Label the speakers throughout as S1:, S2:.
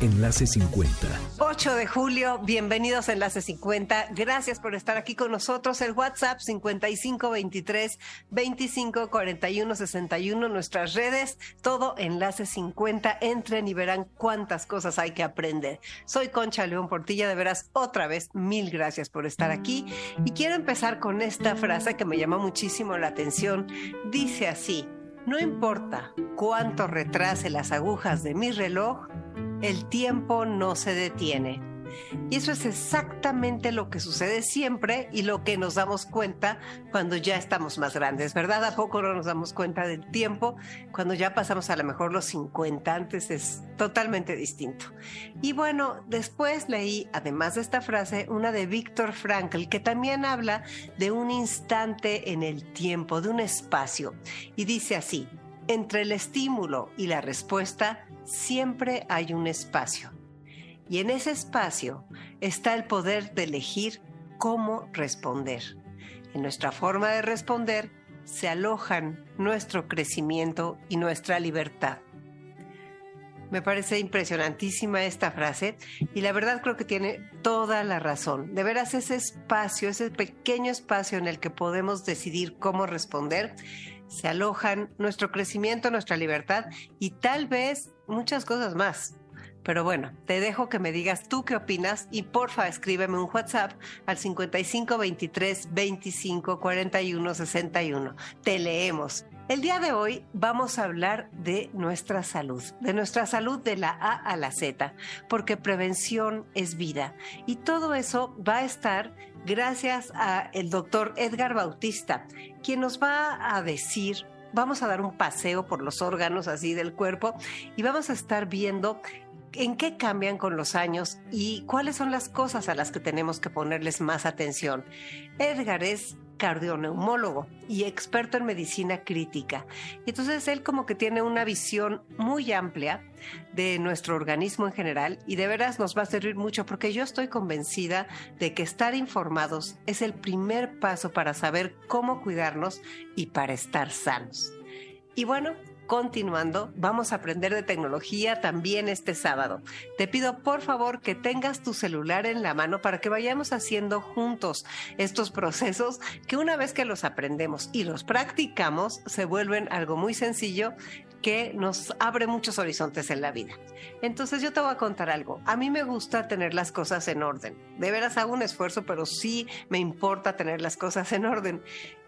S1: Enlace 50.
S2: 8 de julio, bienvenidos a Enlace 50. Gracias por estar aquí con nosotros. El WhatsApp 5523 2541 61. Nuestras redes, todo Enlace 50. Entren y verán cuántas cosas hay que aprender. Soy Concha León Portilla. De veras, otra vez, mil gracias por estar aquí. Y quiero empezar con esta frase que me llamó muchísimo la atención. Dice así. No importa cuánto retrase las agujas de mi reloj, el tiempo no se detiene. Y eso es exactamente lo que sucede siempre y lo que nos damos cuenta cuando ya estamos más grandes, ¿verdad? ¿A poco no nos damos cuenta del tiempo? Cuando ya pasamos a lo mejor los 50, antes es totalmente distinto. Y bueno, después leí, además de esta frase, una de Víctor Frankl, que también habla de un instante en el tiempo, de un espacio. Y dice así, entre el estímulo y la respuesta siempre hay un espacio. Y en ese espacio está el poder de elegir cómo responder. En nuestra forma de responder se alojan nuestro crecimiento y nuestra libertad. Me parece impresionantísima esta frase y la verdad creo que tiene toda la razón. De veras ese espacio, ese pequeño espacio en el que podemos decidir cómo responder, se alojan nuestro crecimiento, nuestra libertad y tal vez muchas cosas más. Pero bueno, te dejo que me digas tú qué opinas y porfa escríbeme un WhatsApp al 55 23 25 41 61. Te leemos. El día de hoy vamos a hablar de nuestra salud, de nuestra salud de la A a la Z, porque prevención es vida. Y todo eso va a estar gracias a el doctor Edgar Bautista, quien nos va a decir vamos a dar un paseo por los órganos así del cuerpo y vamos a estar viendo en qué cambian con los años y cuáles son las cosas a las que tenemos que ponerles más atención. Edgar es cardioneumólogo y experto en medicina crítica. Entonces él como que tiene una visión muy amplia de nuestro organismo en general y de veras nos va a servir mucho porque yo estoy convencida de que estar informados es el primer paso para saber cómo cuidarnos y para estar sanos. Y bueno, continuando, vamos a aprender de tecnología también este sábado. Te pido por favor que tengas tu celular en la mano para que vayamos haciendo juntos estos procesos que una vez que los aprendemos y los practicamos, se vuelven algo muy sencillo que nos abre muchos horizontes en la vida. Entonces yo te voy a contar algo. A mí me gusta tener las cosas en orden. De veras hago un esfuerzo, pero sí me importa tener las cosas en orden.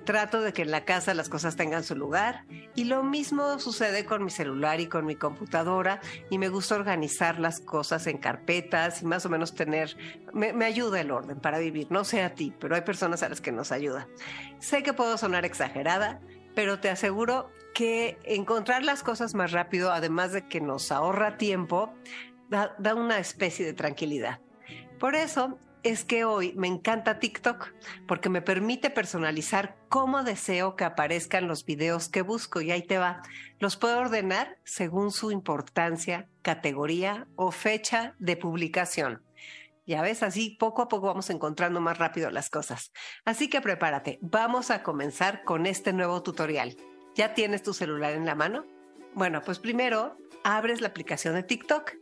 S2: Trato de que en la casa las cosas tengan su lugar y lo mismo sucede con mi celular y con mi computadora y me gusta organizar las cosas en carpetas y más o menos tener, me, me ayuda el orden para vivir. No sé a ti, pero hay personas a las que nos ayuda. Sé que puedo sonar exagerada, pero te aseguro que encontrar las cosas más rápido, además de que nos ahorra tiempo, da, una especie de tranquilidad. Por eso es que hoy me encanta TikTok porque me permite personalizar cómo deseo que aparezcan los videos que busco y ahí te va. Los puedo ordenar según su importancia, categoría o fecha de publicación. Ya ves, así poco a poco vamos encontrando más rápido las cosas. Así que prepárate, vamos a comenzar con este nuevo tutorial. ¿Ya tienes tu celular en la mano? Bueno, pues primero abres la aplicación de TikTok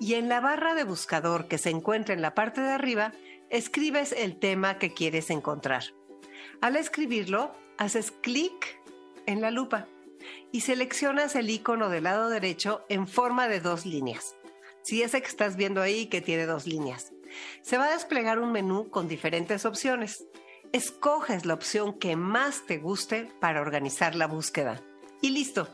S2: y en la barra de buscador que se encuentra en la parte de arriba, escribes el tema que quieres encontrar. Al escribirlo, haces clic en la lupa y seleccionas el icono del lado derecho en forma de dos líneas. Si ese que estás viendo ahí que tiene dos líneas. Se va a desplegar un menú con diferentes opciones. Escoges la opción que más te guste para organizar la búsqueda. Y listo,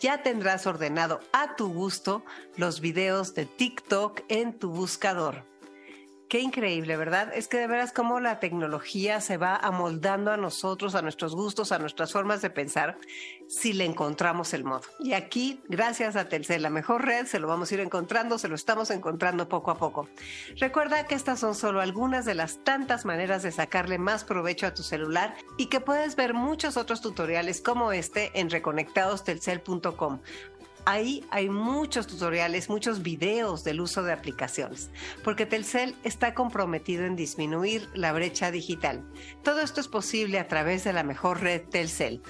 S2: ya tendrás ordenado a tu gusto los videos de TikTok en tu buscador. Qué increíble, ¿verdad? Es que de veras cómo la tecnología se va amoldando a nosotros, a nuestros gustos, a nuestras formas de pensar, si le encontramos el modo. Y aquí, gracias a Telcel, la mejor red, se lo vamos a ir encontrando, se lo estamos encontrando poco a poco. Recuerda que estas son solo algunas de las tantas maneras de sacarle más provecho a tu celular y que puedes ver muchos otros tutoriales como este en reconectadostelcel.com. Ahí hay muchos tutoriales, muchos videos del uso de aplicaciones, porque Telcel está comprometido en disminuir la brecha digital. Todo esto es posible a través de la mejor red Telcel.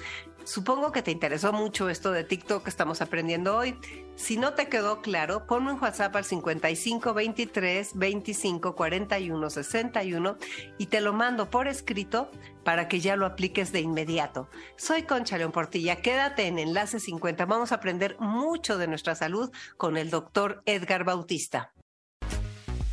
S2: Supongo que te interesó mucho esto de TikTok que estamos aprendiendo hoy. Si no te quedó claro, ponme un WhatsApp al 55 23 25 41 61 y te lo mando por escrito para que ya lo apliques de inmediato. Soy Concha León Portilla, quédate en Enlace 50. Vamos a aprender mucho de nuestra salud con el doctor Edgar Bautista.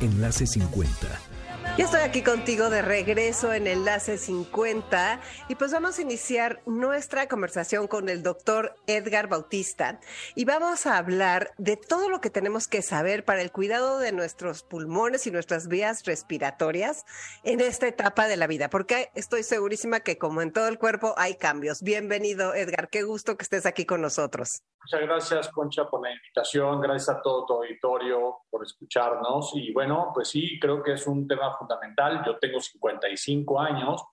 S1: Enlace 50
S2: ya estoy aquí contigo de regreso en Enlace 50 y pues vamos a iniciar nuestra conversación con el doctor Edgar Bautista y vamos a hablar de todo lo que tenemos que saber para el cuidado de nuestros pulmones y nuestras vías respiratorias en esta etapa de la vida, porque estoy segurísima que como en todo el cuerpo hay cambios. Bienvenido Edgar, qué gusto que estés aquí con nosotros.
S3: Muchas gracias Concha por la invitación, gracias a todo tu auditorio por escucharnos y bueno, pues sí, creo que es un tema fundamental. Yo tengo 55 años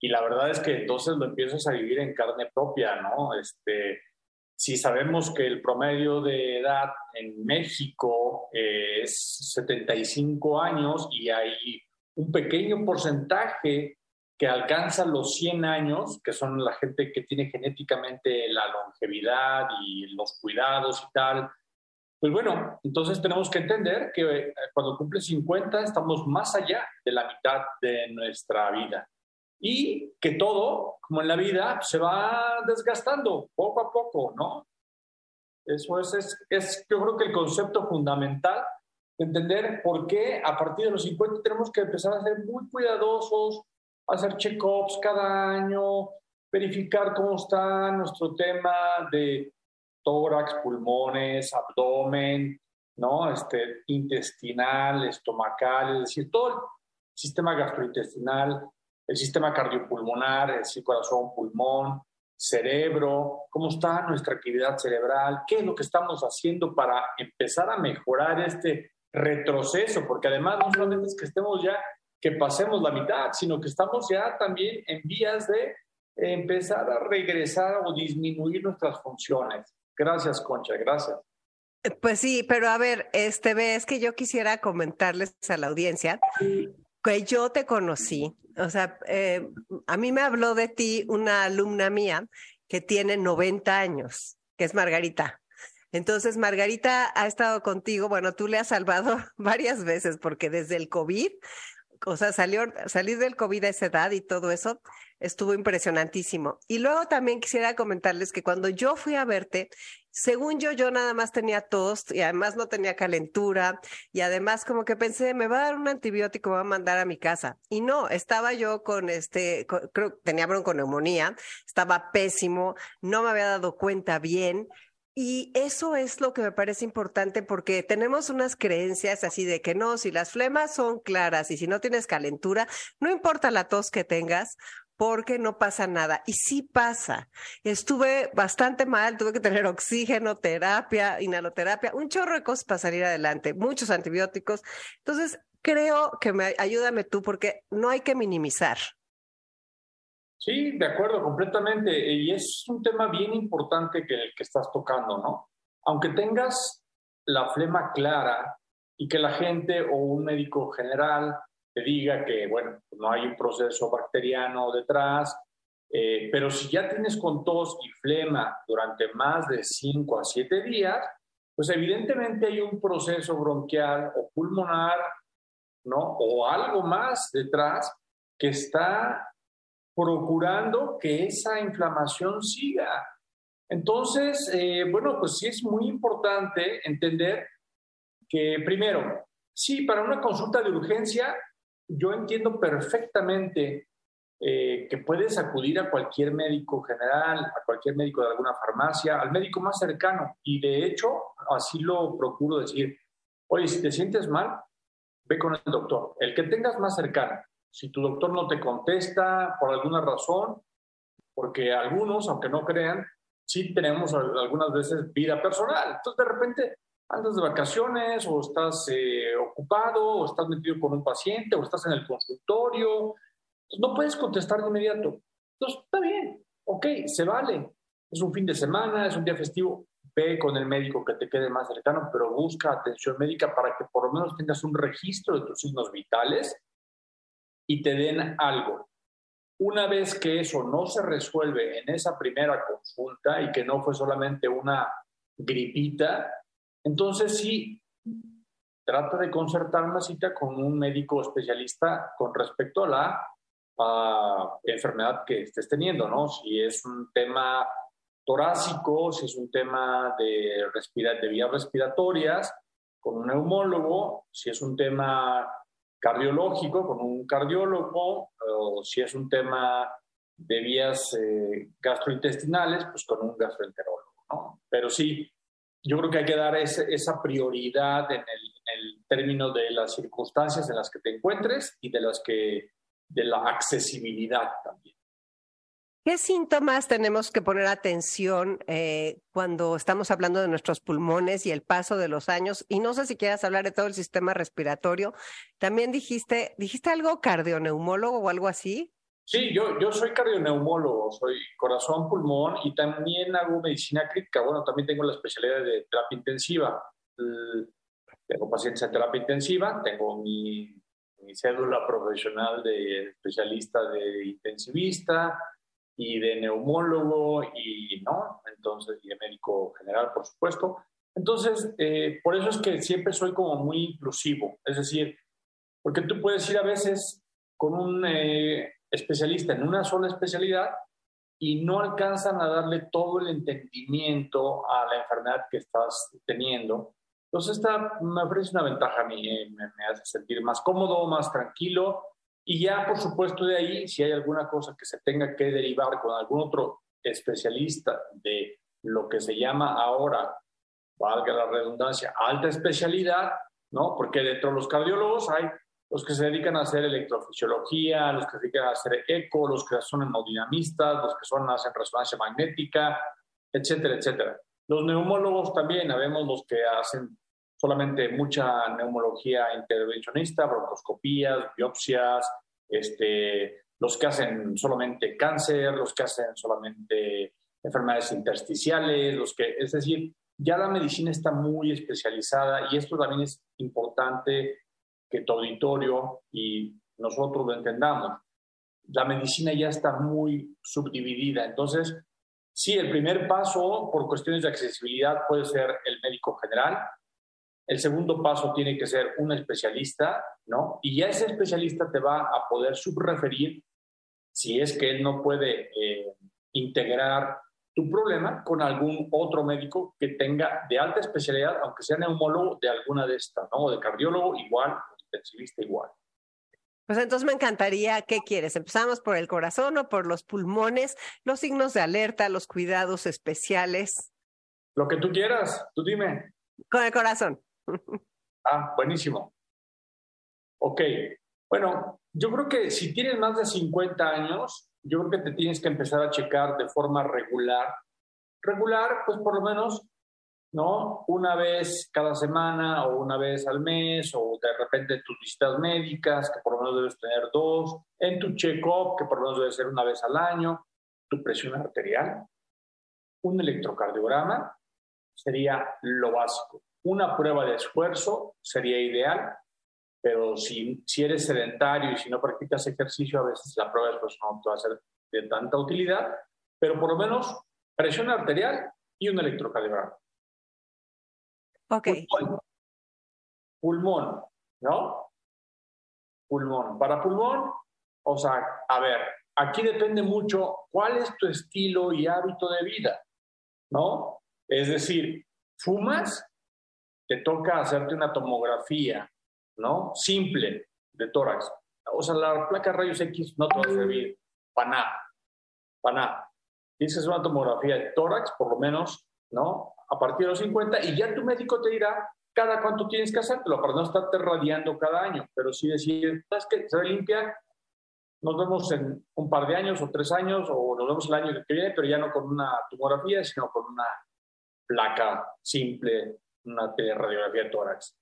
S3: y la verdad es que entonces lo empiezas a vivir en carne propia, ¿no? Este, si sabemos que el promedio de edad en México es 75 años y hay un pequeño porcentaje que alcanza los 100 años, que son la gente que tiene genéticamente la longevidad y los cuidados y tal, pues bueno, entonces tenemos que entender que eh, cuando cumple 50 estamos más allá de la mitad de nuestra vida y que todo, como en la vida, se va desgastando poco a poco, ¿no? Eso es, es, es yo creo que el concepto fundamental de entender por qué a partir de los 50 tenemos que empezar a ser muy cuidadosos, hacer check-ups cada año, verificar cómo está nuestro tema de tórax, pulmones, abdomen, ¿no? Este, intestinal, estomacal, es decir, todo el sistema gastrointestinal, el sistema cardiopulmonar, es decir, corazón, pulmón, cerebro, cómo está nuestra actividad cerebral, qué es lo que estamos haciendo para empezar a mejorar este retroceso, porque además no solamente es que estemos ya, que pasemos la mitad, sino que estamos ya también en vías de empezar a regresar o disminuir nuestras funciones. Gracias, Concha, gracias.
S2: Pues sí, pero a ver, este ves que yo quisiera comentarles a la audiencia que yo te conocí, o sea, eh, a mí me habló de ti una alumna mía que tiene 90 años, que es Margarita. Entonces, Margarita ha estado contigo, bueno, tú le has salvado varias veces porque desde el COVID, o sea, salió, salir del COVID a esa edad y todo eso, estuvo impresionantísimo. Y luego también quisiera comentarles que cuando yo fui a verte, según yo, yo nada más tenía tos y además no tenía calentura y además como que pensé, me va a dar un antibiótico, me va a mandar a mi casa. Y no, estaba yo con este, creo que tenía bronconeumonía, estaba pésimo, no me había dado cuenta bien. Y eso es lo que me parece importante porque tenemos unas creencias así de que no, si las flemas son claras y si no tienes calentura, no importa la tos que tengas, porque no pasa nada. Y sí pasa. Estuve bastante mal, tuve que tener oxígeno, terapia, inhaloterapia, un chorro de cosas para salir adelante, muchos antibióticos. Entonces, creo que me ayúdame tú porque no hay que minimizar.
S3: Sí, de acuerdo, completamente. Y es un tema bien importante que, que estás tocando, ¿no? Aunque tengas la flema clara y que la gente o un médico general te diga que, bueno, no hay un proceso bacteriano detrás, eh, pero si ya tienes con tos y flema durante más de 5 a 7 días, pues evidentemente hay un proceso bronquial o pulmonar, ¿no? O algo más detrás que está procurando que esa inflamación siga. Entonces, eh, bueno, pues sí es muy importante entender que primero, sí, para una consulta de urgencia yo entiendo perfectamente eh, que puedes acudir a cualquier médico general, a cualquier médico de alguna farmacia, al médico más cercano. Y de hecho, así lo procuro decir. Oye, si te sientes mal, ve con el doctor. El que tengas más cercano. Si tu doctor no te contesta por alguna razón, porque algunos, aunque no crean, sí tenemos algunas veces vida personal. Entonces, de repente, andas de vacaciones o estás eh, ocupado o estás metido con un paciente o estás en el consultorio, pues no puedes contestar de inmediato. Entonces, está bien, ok, se vale. Es un fin de semana, es un día festivo. Ve con el médico que te quede más cercano, pero busca atención médica para que por lo menos tengas un registro de tus signos vitales y te den algo. Una vez que eso no se resuelve en esa primera consulta y que no fue solamente una gripita, entonces sí, trata de concertar una cita con un médico especialista con respecto a la enfermedad que estés teniendo, ¿no? Si es un tema torácico, si es un tema de, de vías respiratorias, con un neumólogo, si es un tema cardiológico, con un cardiólogo, o si es un tema de vías eh, gastrointestinales, pues con un gastroenterólogo, ¿no? Pero sí, yo creo que hay que dar esa prioridad en el, término de las circunstancias en las que te encuentres y de las que de la accesibilidad también.
S2: ¿Qué síntomas tenemos que poner atención eh, cuando estamos hablando de nuestros pulmones y el paso de los años? Y no sé si quieras hablar de todo el sistema respiratorio. También dijiste, dijiste algo cardioneumólogo o algo así.
S3: Sí, yo, yo soy cardioneumólogo, soy corazón, pulmón y también hago medicina crítica. Bueno, también tengo la especialidad de terapia intensiva. Tengo pacientes en terapia intensiva, tengo mi, mi cédula profesional de especialista de intensivista y de neumólogo y, ¿no? Entonces, y de médico general, por supuesto. Entonces, eh, por eso es que siempre soy como muy inclusivo. Es decir, porque tú puedes ir a veces con un eh, especialista en una sola especialidad y no alcanzan a darle todo el entendimiento a la enfermedad que estás teniendo. Entonces, esta me ofrece una ventaja a mí, eh, me, hace sentir más cómodo, más tranquilo. Y ya, por supuesto, de ahí, si hay alguna cosa que se tenga que derivar con algún otro especialista de lo que se llama ahora, valga la redundancia, alta especialidad, ¿no? Porque dentro de los cardiólogos hay los que se dedican a hacer electrofisiología, los que se dedican a hacer eco, los que son hemodinamistas, los que son, hacen resonancia magnética, etcétera, etcétera. Los neumólogos también, habemos los que hacen solamente mucha neumología intervencionista, broncoscopías, biopsias, este, los que hacen solamente cáncer, los que hacen solamente enfermedades intersticiales, los que, es decir, ya la medicina está muy especializada y esto también es importante que tu auditorio y nosotros lo entendamos. La medicina ya está muy subdividida. Entonces, sí, el primer paso por cuestiones de accesibilidad puede ser el médico general. El segundo paso tiene que ser un especialista, ¿no? Y ya ese especialista te va a poder subreferir si es que él no puede eh, integrar tu problema con algún otro médico que tenga de alta especialidad, aunque sea neumólogo de alguna de estas, ¿no? O de cardiólogo igual, intensivista igual.
S2: Pues entonces me encantaría, ¿qué quieres? ¿Empezamos por el corazón o por los pulmones? Los signos de alerta, los cuidados especiales.
S3: Lo que tú quieras, tú dime.
S2: Con el corazón.
S3: Ah, buenísimo. Ok, bueno, yo creo que si tienes más de 50 años, yo creo que te tienes que empezar a checar de forma regular. Regular, pues por lo menos ¿no? Una vez cada semana o una vez al mes o de repente tus visitas médicas, que por lo menos debes tener dos, en tu check-up, que por lo menos debe ser una vez al año, tu presión arterial, un electrocardiograma sería lo básico. Una prueba de esfuerzo sería ideal, pero si, si eres sedentario y si no practicas ejercicio, a veces la prueba de esfuerzo no te va a ser de tanta utilidad, pero por lo menos presión arterial y un electrocardiograma. Pulmón. ¿no? Pulmón. Para pulmón, o sea, a ver, aquí depende mucho cuál es tu estilo y hábito de vida, ¿no? Es decir, fumas, te toca hacerte una tomografía, ¿no? Simple de tórax. O sea, la placa rayos X no te va a servir para nada, para nada. Dices una tomografía de tórax, por lo menos, ¿no? A partir de los 50 y ya tu médico te dirá cada cuánto tienes que hacértelo para no estarte radiando cada año, pero sí decir, ¿sabes qué? Se limpia, nos vemos en un par de años o tres años o nos vemos el año que viene, pero ya no con una tomografía, sino con una placa simple, una radiografía de tórax.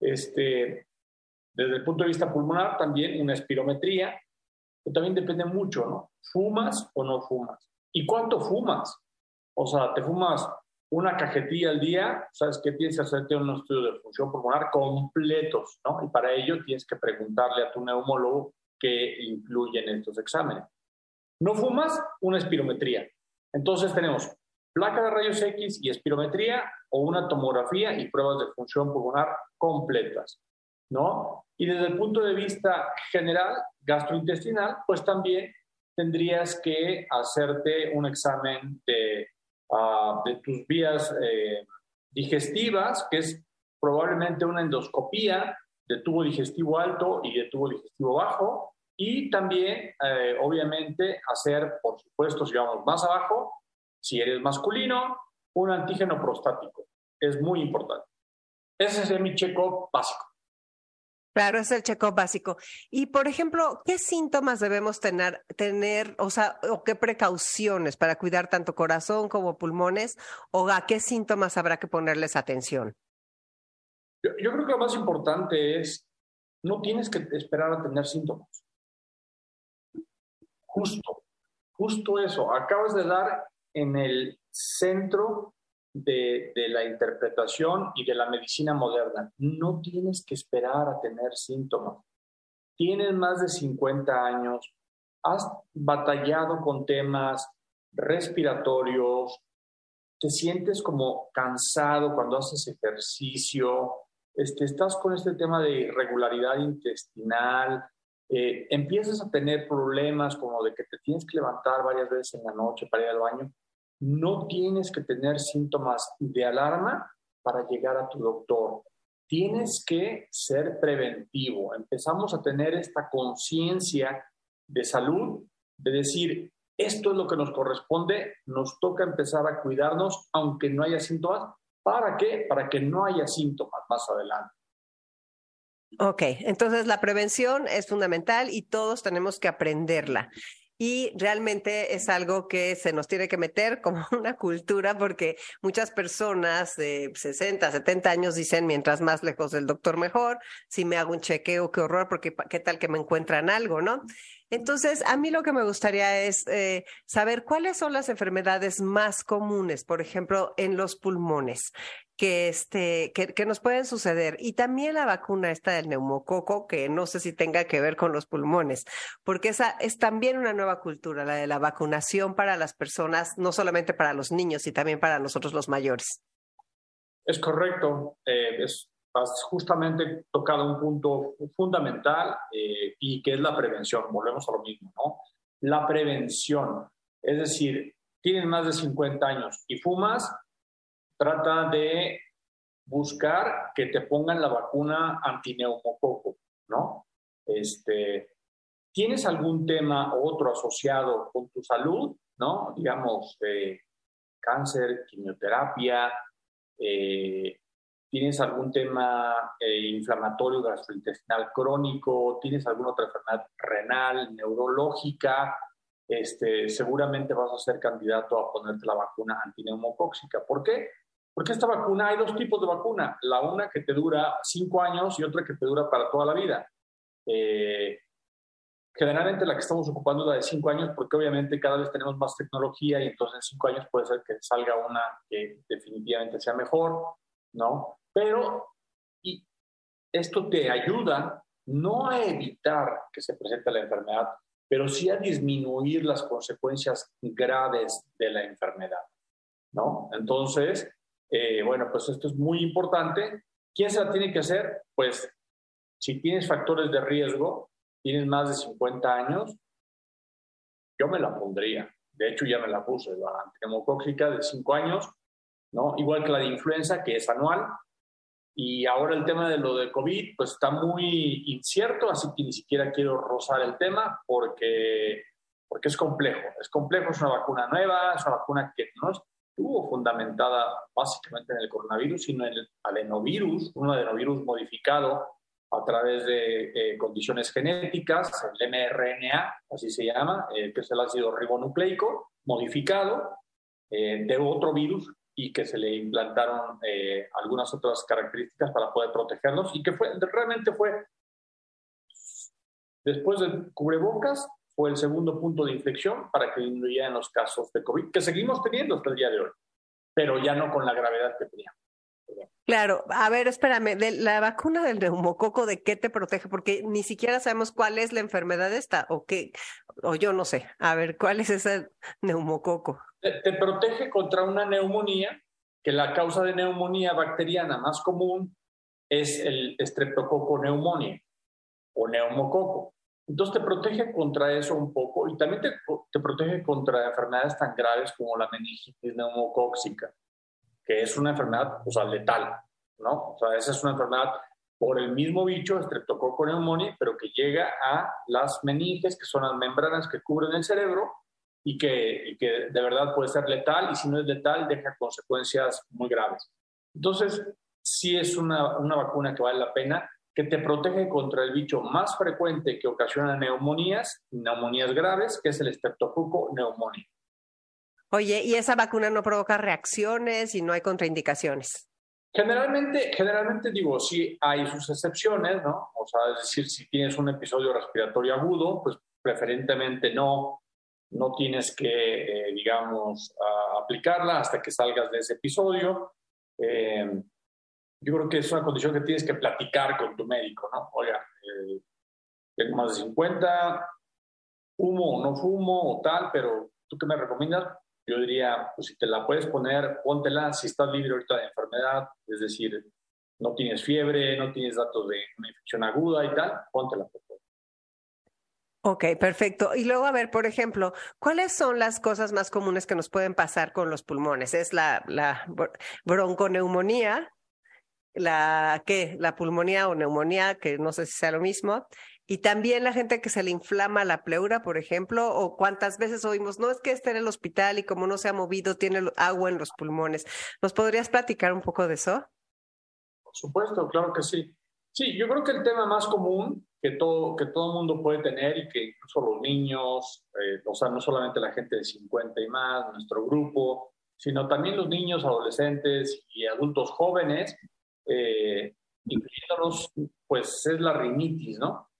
S3: Este, desde el punto de vista pulmonar, también una espirometría, pero también depende mucho, ¿no? ¿Fumas o no fumas? ¿Y cuánto fumas? O sea, ¿te fumas una cajetilla al día? ¿Sabes qué? Tienes que hacerte un estudio de función pulmonar completos, ¿no? Y para ello tienes que preguntarle a tu neumólogo que incluyen estos exámenes. No fumas, una espirometría. Entonces tenemos placa de rayos X y espirometría o una tomografía y pruebas de función pulmonar completas, ¿no? Y desde el punto de vista general, gastrointestinal, pues también tendrías que hacerte un examen de, de tus vías eh, digestivas, que es probablemente una endoscopía de tubo digestivo alto y de tubo digestivo bajo, y también, eh, obviamente, hacer, por supuesto, si vamos más abajo, si eres masculino, un antígeno prostático. Es muy importante. Ese es mi check-up básico.
S2: Claro, es el check-up básico. Y, por ejemplo, ¿qué síntomas debemos tener, tener, o sea, o qué precauciones para cuidar tanto corazón como pulmones, o a qué síntomas habrá que ponerles atención?
S3: Yo, creo que lo más importante es, no tienes que esperar a tener síntomas. Justo, justo eso. Acabas de dar en el centro de, la interpretación y de la medicina moderna. No tienes que esperar a tener síntomas. Tienes más de 50 años, has batallado con temas respiratorios, te sientes como cansado cuando haces ejercicio, este, estás con este tema de irregularidad intestinal, eh, empiezas a tener problemas como de que te tienes que levantar varias veces en la noche para ir al baño, no tienes que tener síntomas de alarma para llegar a tu doctor. Tienes que ser preventivo. Empezamos a tener esta conciencia de salud, de decir, esto es lo que nos corresponde, nos toca empezar a cuidarnos aunque no haya síntomas, ¿Para qué? Para que no haya síntomas más adelante.
S2: Ok, entonces la prevención es fundamental y todos tenemos que aprenderla. Y realmente es algo que se nos tiene que meter como una cultura porque muchas personas de 60, 70 años dicen, mientras más lejos del doctor mejor, si me hago un chequeo, qué horror, porque qué tal que me encuentran algo, ¿no? Entonces, a mí lo que me gustaría es eh, saber cuáles son las enfermedades más comunes, por ejemplo, en los pulmones, que, este, que, nos pueden suceder. Y también la vacuna esta del neumococo, que no sé si tenga que ver con los pulmones, porque esa es también una nueva cultura, la de la vacunación para las personas, no solamente para los niños, y también para nosotros los mayores.
S3: Es correcto. Eh, has justamente tocado un punto fundamental eh, y que es la prevención. Volvemos a lo mismo, ¿no? La prevención. Es decir, tienes más de 50 años y fumas, trata de buscar que te pongan la vacuna antineumococo, ¿no? Este, ¿Tienes algún tema u otro asociado con tu salud, ¿no? Digamos, eh, cáncer, quimioterapia, eh, tienes algún tema eh, inflamatorio gastrointestinal crónico, tienes alguna otra enfermedad renal, neurológica, este, seguramente vas a ser candidato a ponerte la vacuna antineumocóxica. ¿Por qué? Porque esta vacuna, hay dos tipos de vacuna, la una que te dura cinco años y otra que te dura para toda la vida. Eh, generalmente la que estamos ocupando es la de cinco años porque obviamente cada vez tenemos más tecnología y entonces en cinco años puede ser que salga una que definitivamente sea mejor, ¿no? Pero y esto te ayuda no a evitar que se presente la enfermedad, pero sí a disminuir las consecuencias graves de la enfermedad, ¿no? Entonces, eh, bueno, pues esto es muy importante. ¿Quién se la tiene que hacer? Pues si tienes factores de riesgo, tienes más de 50 años, yo me la pondría. De hecho, ya me la puse, la antinemocóxica de 5 años, ¿no? Igual que la de influenza, que es anual. Y ahora el tema de lo de COVID, pues está muy incierto, así que ni siquiera quiero rozar el tema porque, porque es complejo. Es complejo, es una vacuna nueva, es una vacuna que no, estuvo fundamentada básicamente en el coronavirus, sino en el adenovirus, un adenovirus modificado a través de eh, condiciones genéticas, el mRNA, así se llama, eh, que es el ácido ribonucleico modificado eh, de otro virus y que se le implantaron algunas otras características para poder protegerlos y que fue, realmente fue, después del cubrebocas, fue el segundo punto de inflexión para que disminuyeran los casos de COVID, que seguimos teniendo hasta el día de hoy, pero ya no con la gravedad que teníamos.
S2: Claro, a ver, espérame, de la vacuna del neumococo, ¿de qué te protege? Porque ni siquiera sabemos cuál es la enfermedad esta, o qué, o yo no sé. A ver, ¿cuál es ese neumococo?
S3: Te, protege contra una neumonía, que la causa de neumonía bacteriana más común es el estreptococo neumonía o neumococo. Entonces te protege contra eso un poco y también te, te protege contra enfermedades tan graves como la meningitis neumocóxica que es una enfermedad, o sea, letal, ¿no? O sea, esa es una enfermedad por el mismo bicho, Streptococcus pneumoniae, pero que llega a las meninges, que son las membranas que cubren el cerebro y que, que de verdad puede ser letal y si no es letal deja consecuencias muy graves. Entonces, sí es una, una vacuna que vale la pena, que te protege contra el bicho más frecuente que ocasiona neumonías, neumonías graves, que es el Streptococcus pneumoniae.
S2: Oye, ¿y esa vacuna no provoca reacciones y no hay contraindicaciones?
S3: Generalmente, generalmente digo, sí hay sus excepciones, ¿no? O sea, es decir, si tienes un episodio respiratorio agudo, pues preferentemente no, no tienes que, eh, digamos, aplicarla hasta que salgas de ese episodio. Eh, yo creo que es una condición que tienes que platicar con tu médico, ¿no? Oiga, eh, tengo más de 50, fumo o no fumo o tal, pero ¿tú qué me recomiendas? yo diría, pues si te la puedes poner, póntela si estás libre ahorita de enfermedad, es decir, no tienes fiebre, no tienes datos de una infección aguda y tal, póntela. Favor.
S2: Ok, perfecto. Y luego, a ver, por ejemplo, ¿cuáles son las cosas más comunes que nos pueden pasar con los pulmones? ¿Es la, la bronconeumonía? ¿La qué? ¿La pulmonía o neumonía? Que no sé si sea lo mismo. Y también la gente que se le inflama la pleura, por ejemplo, o cuántas veces oímos, no es que esté en el hospital y como no se ha movido, tiene agua en los pulmones. ¿Nos podrías platicar un poco de eso?
S3: Por supuesto, claro que sí. Sí, yo creo que el tema más común que todo, que todo mundo puede tener y que incluso los niños, eh, o sea, no solamente la gente de 50 y más, nuestro grupo, sino también los niños, adolescentes y adultos jóvenes, eh, incluyéndolos, pues es la rinitis, ¿no?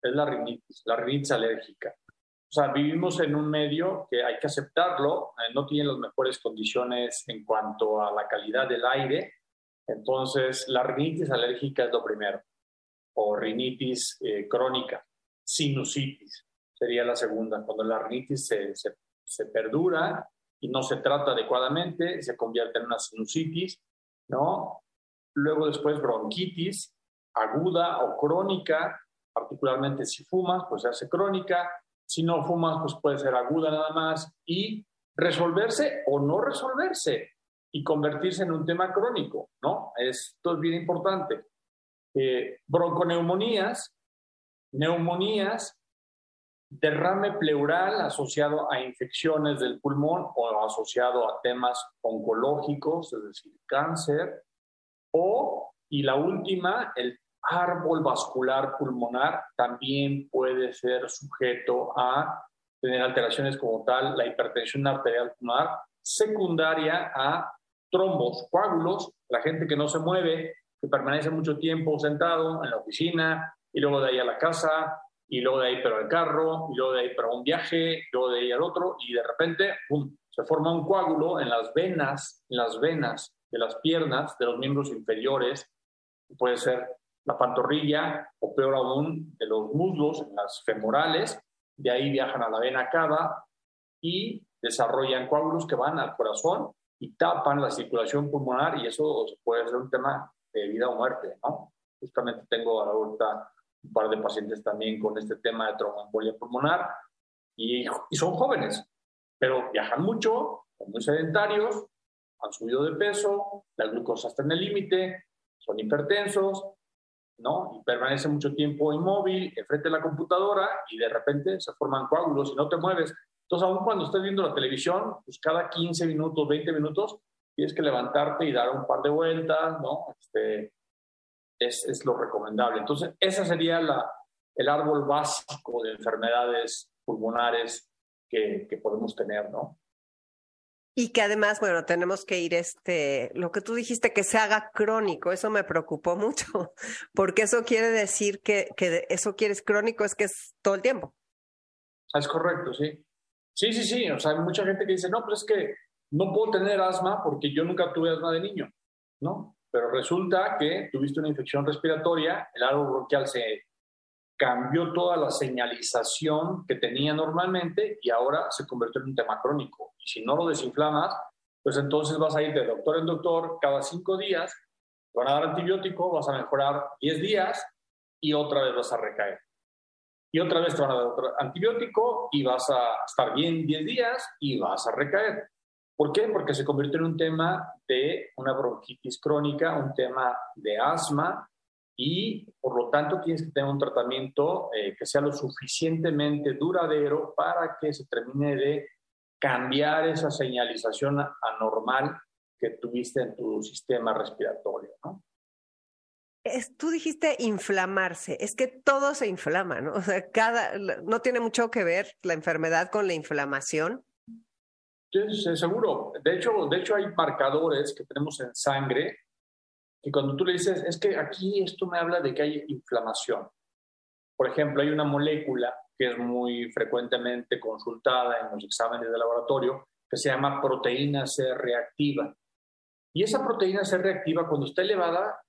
S3: es la rinitis, la rinitis alérgica. O sea, vivimos en un medio que hay que aceptarlo, eh, no tiene las mejores condiciones en cuanto a la calidad del aire, entonces la rinitis alérgica es lo primero, o rinitis eh, crónica, sinusitis sería la segunda, cuando la rinitis se, se, se perdura y no se trata adecuadamente, se convierte en una sinusitis, ¿no? Luego después bronquitis aguda o crónica, particularmente si fumas, pues se hace crónica, si no fumas, pues puede ser aguda nada más y resolverse o no resolverse y convertirse en un tema crónico, ¿no? Esto es bien importante. Eh, bronconeumonías, neumonías, derrame pleural asociado a infecciones del pulmón o asociado a temas oncológicos, es decir, cáncer, o, y la última, el árbol vascular pulmonar también puede ser sujeto a tener alteraciones como tal, la hipertensión arterial pulmonar, secundaria a trombos, coágulos, la gente que no se mueve, que permanece mucho tiempo sentado en la oficina y luego de ahí a la casa y luego de ahí pero al carro y luego de ahí para un viaje y luego de ahí al otro y de repente ¡pum! se forma un coágulo en las venas, en las venas de las piernas, de los miembros inferiores, puede ser la pantorrilla o peor aún de los muslos, las femorales, de ahí viajan a la vena cava y desarrollan coágulos que van al corazón y tapan la circulación pulmonar y eso puede ser un tema de vida o muerte, ¿no? Justamente tengo ahorita un par de pacientes también con este tema de tromboembolia pulmonar y, y son jóvenes, pero viajan mucho, son muy sedentarios, han subido de peso, la glucosa está en el límite, son hipertensos, ¿no? Y permanece mucho tiempo inmóvil, enfrente de la computadora y de repente se forman coágulos y no te mueves. Entonces, aún cuando estés viendo la televisión, pues cada 15 minutos, 20 minutos, tienes que levantarte y dar un par de vueltas, ¿no? Este, es, es lo recomendable. Entonces, ese sería la, el árbol básico de enfermedades pulmonares que, que podemos tener, ¿no?
S2: Y que además, bueno, tenemos que ir, este, lo que tú dijiste, que se haga crónico, eso me preocupó mucho, porque eso quiere decir que, que eso quieres crónico, es que es todo el tiempo.
S3: Es correcto, sí. Sí, sí, sí. O sea, hay mucha gente que dice, no, pero es que no puedo tener asma porque yo nunca tuve asma de niño, ¿no? Pero resulta que tuviste una infección respiratoria, el árbol bronquial se cambió toda la señalización que tenía normalmente y ahora se convirtió en un tema crónico. Y si no lo desinflamas, pues entonces vas a ir de doctor en doctor cada cinco días, te van a dar antibiótico, vas a mejorar 10 días y otra vez vas a recaer. Y otra vez te van a dar otro antibiótico y vas a estar bien 10 días y vas a recaer. ¿Por qué? Porque se convirtió en un tema de una bronquitis crónica, un tema de asma, y por lo tanto tienes que tener un tratamiento eh, que sea lo suficientemente duradero para que se termine de cambiar esa señalización anormal que tuviste en tu sistema respiratorio. ¿no?
S2: tú dijiste inflamarse, es que todo se inflama, ¿no? O sea, cada, no tiene mucho que ver la enfermedad con la inflamación.
S3: Sí, seguro. De hecho, de hecho, hay marcadores que tenemos en sangre y cuando tú le dices, es que aquí esto me habla de que hay inflamación. Por ejemplo, hay una molécula que es muy frecuentemente consultada en los exámenes de laboratorio que se llama proteína C reactiva. Y esa proteína C reactiva, cuando está elevada,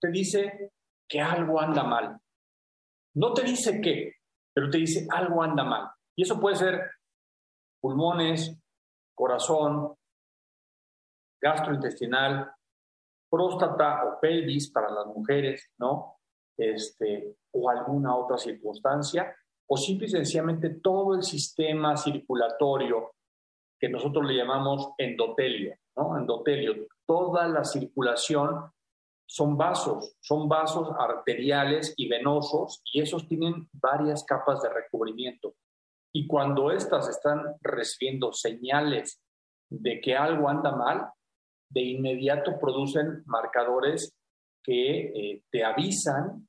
S3: te dice que algo anda mal. No te dice qué, pero te dice algo anda mal. Y eso puede ser pulmones, corazón, gastrointestinal, próstata o pelvis para las mujeres, ¿no? Este, o alguna otra circunstancia, o simple y sencillamente todo el sistema circulatorio que nosotros le llamamos endotelio, ¿no? Endotelio, toda la circulación son vasos, son vasos arteriales y venosos y esos tienen varias capas de recubrimiento. Y cuando estas están recibiendo señales de que algo anda mal, de inmediato producen marcadores que eh, te avisan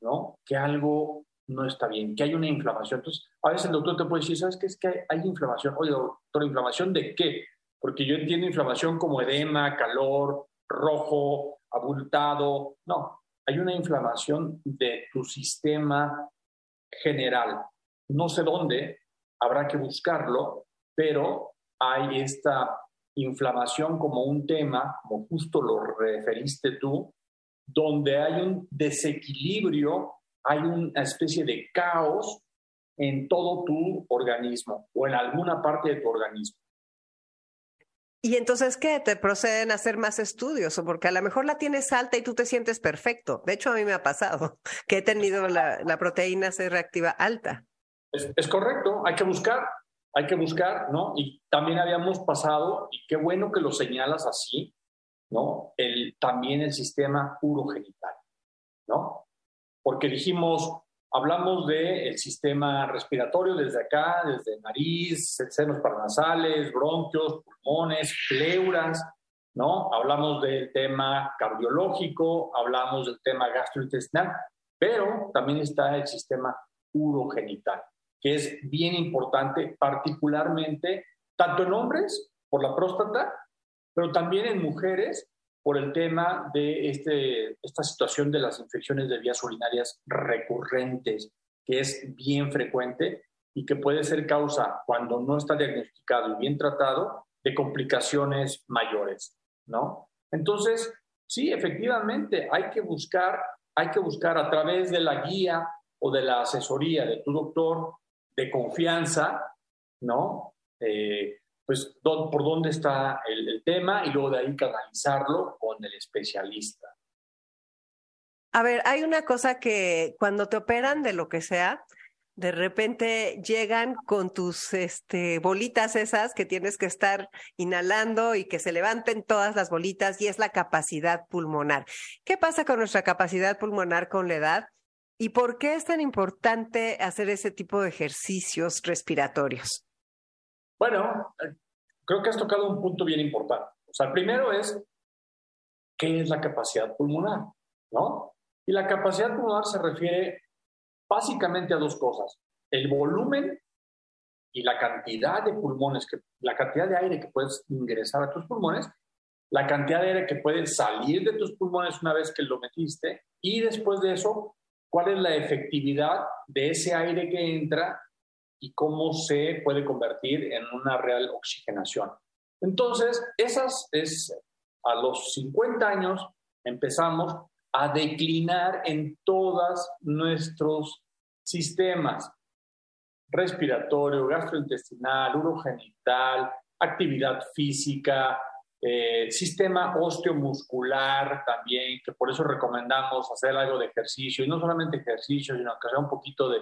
S3: ¿no? que algo no está bien, que hay una inflamación. Entonces, a veces el doctor te puede decir, ¿sabes qué? Es que hay inflamación. Oye, doctor, ¿inflamación de qué? Porque yo entiendo inflamación como edema, calor, rojo, abultado. No, hay una inflamación de tu sistema general. No sé dónde, habrá que buscarlo, pero hay esta inflamación como un tema, como justo lo referiste tú, donde hay un desequilibrio, hay una especie de caos en todo tu organismo o en alguna parte de tu organismo.
S2: Y entonces, ¿qué? ¿Te proceden a hacer más estudios? O porque a lo mejor la tienes alta y tú te sientes perfecto. De hecho, a mí me ha pasado que he tenido la, proteína C reactiva alta.
S3: Es, correcto, hay que buscar hay que buscar, ¿no? Y también habíamos pasado, y qué bueno que lo señalas así, ¿no? También el sistema urogenital, ¿no? Porque dijimos, hablamos del sistema respiratorio desde acá, desde nariz, senos paranasales, bronquios, pulmones, pleuras, ¿no? Hablamos del tema cardiológico, hablamos del tema gastrointestinal, pero también está el sistema urogenital que es bien importante, particularmente tanto en hombres por la próstata, pero también en mujeres por el tema de este, esta situación de las infecciones de vías urinarias recurrentes, que es bien frecuente y que puede ser causa, cuando no está diagnosticado y bien tratado, de complicaciones mayores, ¿no? Entonces, sí, efectivamente, hay que buscar, hay que buscar a través de la guía o de la asesoría de tu doctor de confianza, ¿no? Eh, pues por dónde está el, tema y luego de ahí canalizarlo con el especialista.
S2: A ver, hay una cosa que cuando te operan de lo que sea, de repente llegan con tus este, bolitas esas que tienes que estar inhalando y que se levanten todas las bolitas y es la capacidad pulmonar. ¿Qué pasa con nuestra capacidad pulmonar con la edad? ¿Y por qué es tan importante hacer ese tipo de ejercicios respiratorios?
S3: Bueno, eh, creo que has tocado un punto bien importante. O sea, primero es, ¿qué es la capacidad pulmonar? ¿No? Y la capacidad pulmonar se refiere básicamente a dos cosas. El volumen y la cantidad de pulmones, que, la cantidad de aire que puedes ingresar a tus pulmones, la cantidad de aire que puede salir de tus pulmones una vez que lo metiste y después de eso, cuál es la efectividad de ese aire que entra y cómo se puede convertir en una real oxigenación. Entonces, esas es a los 50 años empezamos a declinar en todos nuestros sistemas respiratorio, gastrointestinal, urogenital, actividad física, eh, sistema osteomuscular también, que por eso recomendamos hacer algo de ejercicio, y no solamente ejercicio, sino que sea un poquito de,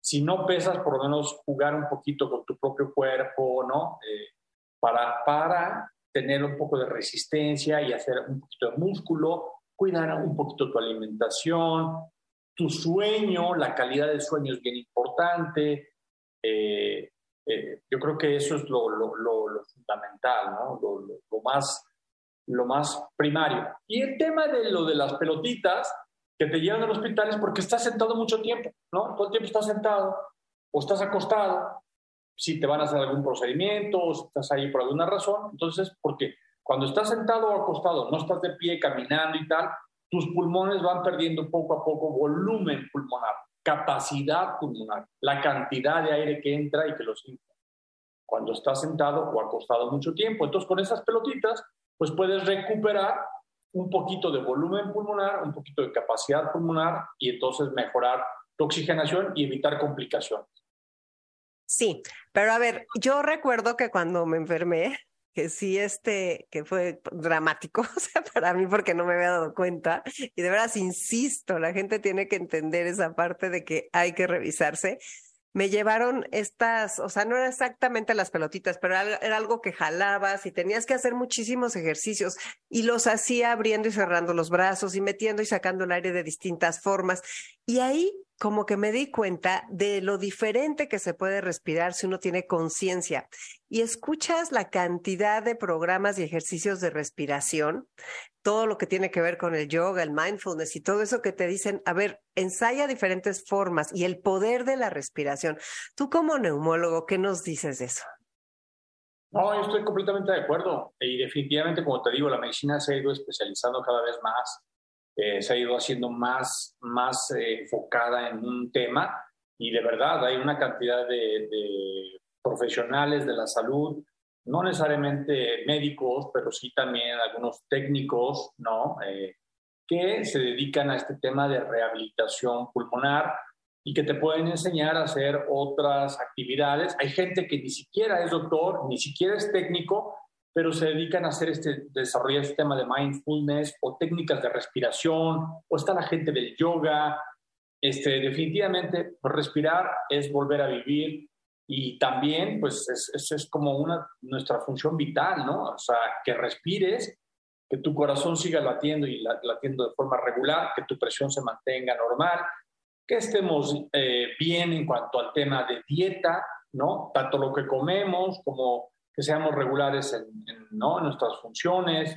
S3: si no pesas, por lo menos jugar un poquito con tu propio cuerpo, ¿no? Eh, para, para tener un poco de resistencia y hacer un poquito de músculo, cuidar un poquito tu alimentación, tu sueño, la calidad del sueño es bien importante. Eh, eh, yo creo que eso es lo, fundamental, ¿no? lo, más, lo más primario. Y el tema de lo de las pelotitas que te llevan al hospital es porque estás sentado mucho tiempo, ¿no? Todo el tiempo estás sentado o estás acostado. Si te van a hacer algún procedimiento o si estás ahí por alguna razón, entonces, porque cuando estás sentado o acostado, no estás de pie caminando y tal, tus pulmones van perdiendo poco a poco volumen pulmonar, capacidad pulmonar, la cantidad de aire que entra y que los entra. Cuando estás sentado o acostado mucho tiempo. Entonces, con esas pelotitas, pues puedes recuperar un poquito de volumen pulmonar, un poquito de capacidad pulmonar y entonces mejorar tu oxigenación y evitar complicaciones.
S2: Sí, pero a ver, yo recuerdo que cuando me enfermé, que sí, este, que fue dramático, o sea, para mí porque no me había dado cuenta. Y de veras, insisto, la gente tiene que entender esa parte de que hay que revisarse. Me llevaron estas, o sea, no eran exactamente las pelotitas, pero era algo que jalabas y tenías que hacer muchísimos ejercicios y los hacía abriendo y cerrando los brazos y metiendo y sacando el aire de distintas formas. Y ahí como que me di cuenta de lo diferente que se puede respirar si uno tiene conciencia y escuchas la cantidad de programas y ejercicios de respiración, todo lo que tiene que ver con el yoga, el mindfulness y todo eso que te dicen, a ver, ensaya diferentes formas y el poder de la respiración. Tú como neumólogo, ¿qué nos dices de eso?
S3: No, yo estoy completamente de acuerdo y definitivamente, como te digo, la medicina se ha ido especializando cada vez más eh, se ha ido haciendo más, más eh, enfocada en un tema y de verdad hay una cantidad de, profesionales de la salud, no necesariamente médicos, pero sí también algunos técnicos, ¿no? Eh, que se dedican a este tema de rehabilitación pulmonar y que te pueden enseñar a hacer otras actividades. Hay gente que ni siquiera es doctor, ni siquiera es técnico, pero se dedican a hacer este, desarrollar este tema de mindfulness o técnicas de respiración, o está la gente del yoga. Este, definitivamente, respirar es volver a vivir y también, pues, es, es, como una, nuestra función vital, ¿no? O sea, que respires, que tu corazón siga latiendo y latiendo de forma regular, que tu presión se mantenga normal, que estemos eh, bien en cuanto al tema de dieta, ¿no? Tanto lo que comemos como que seamos regulares en, ¿no? nuestras funciones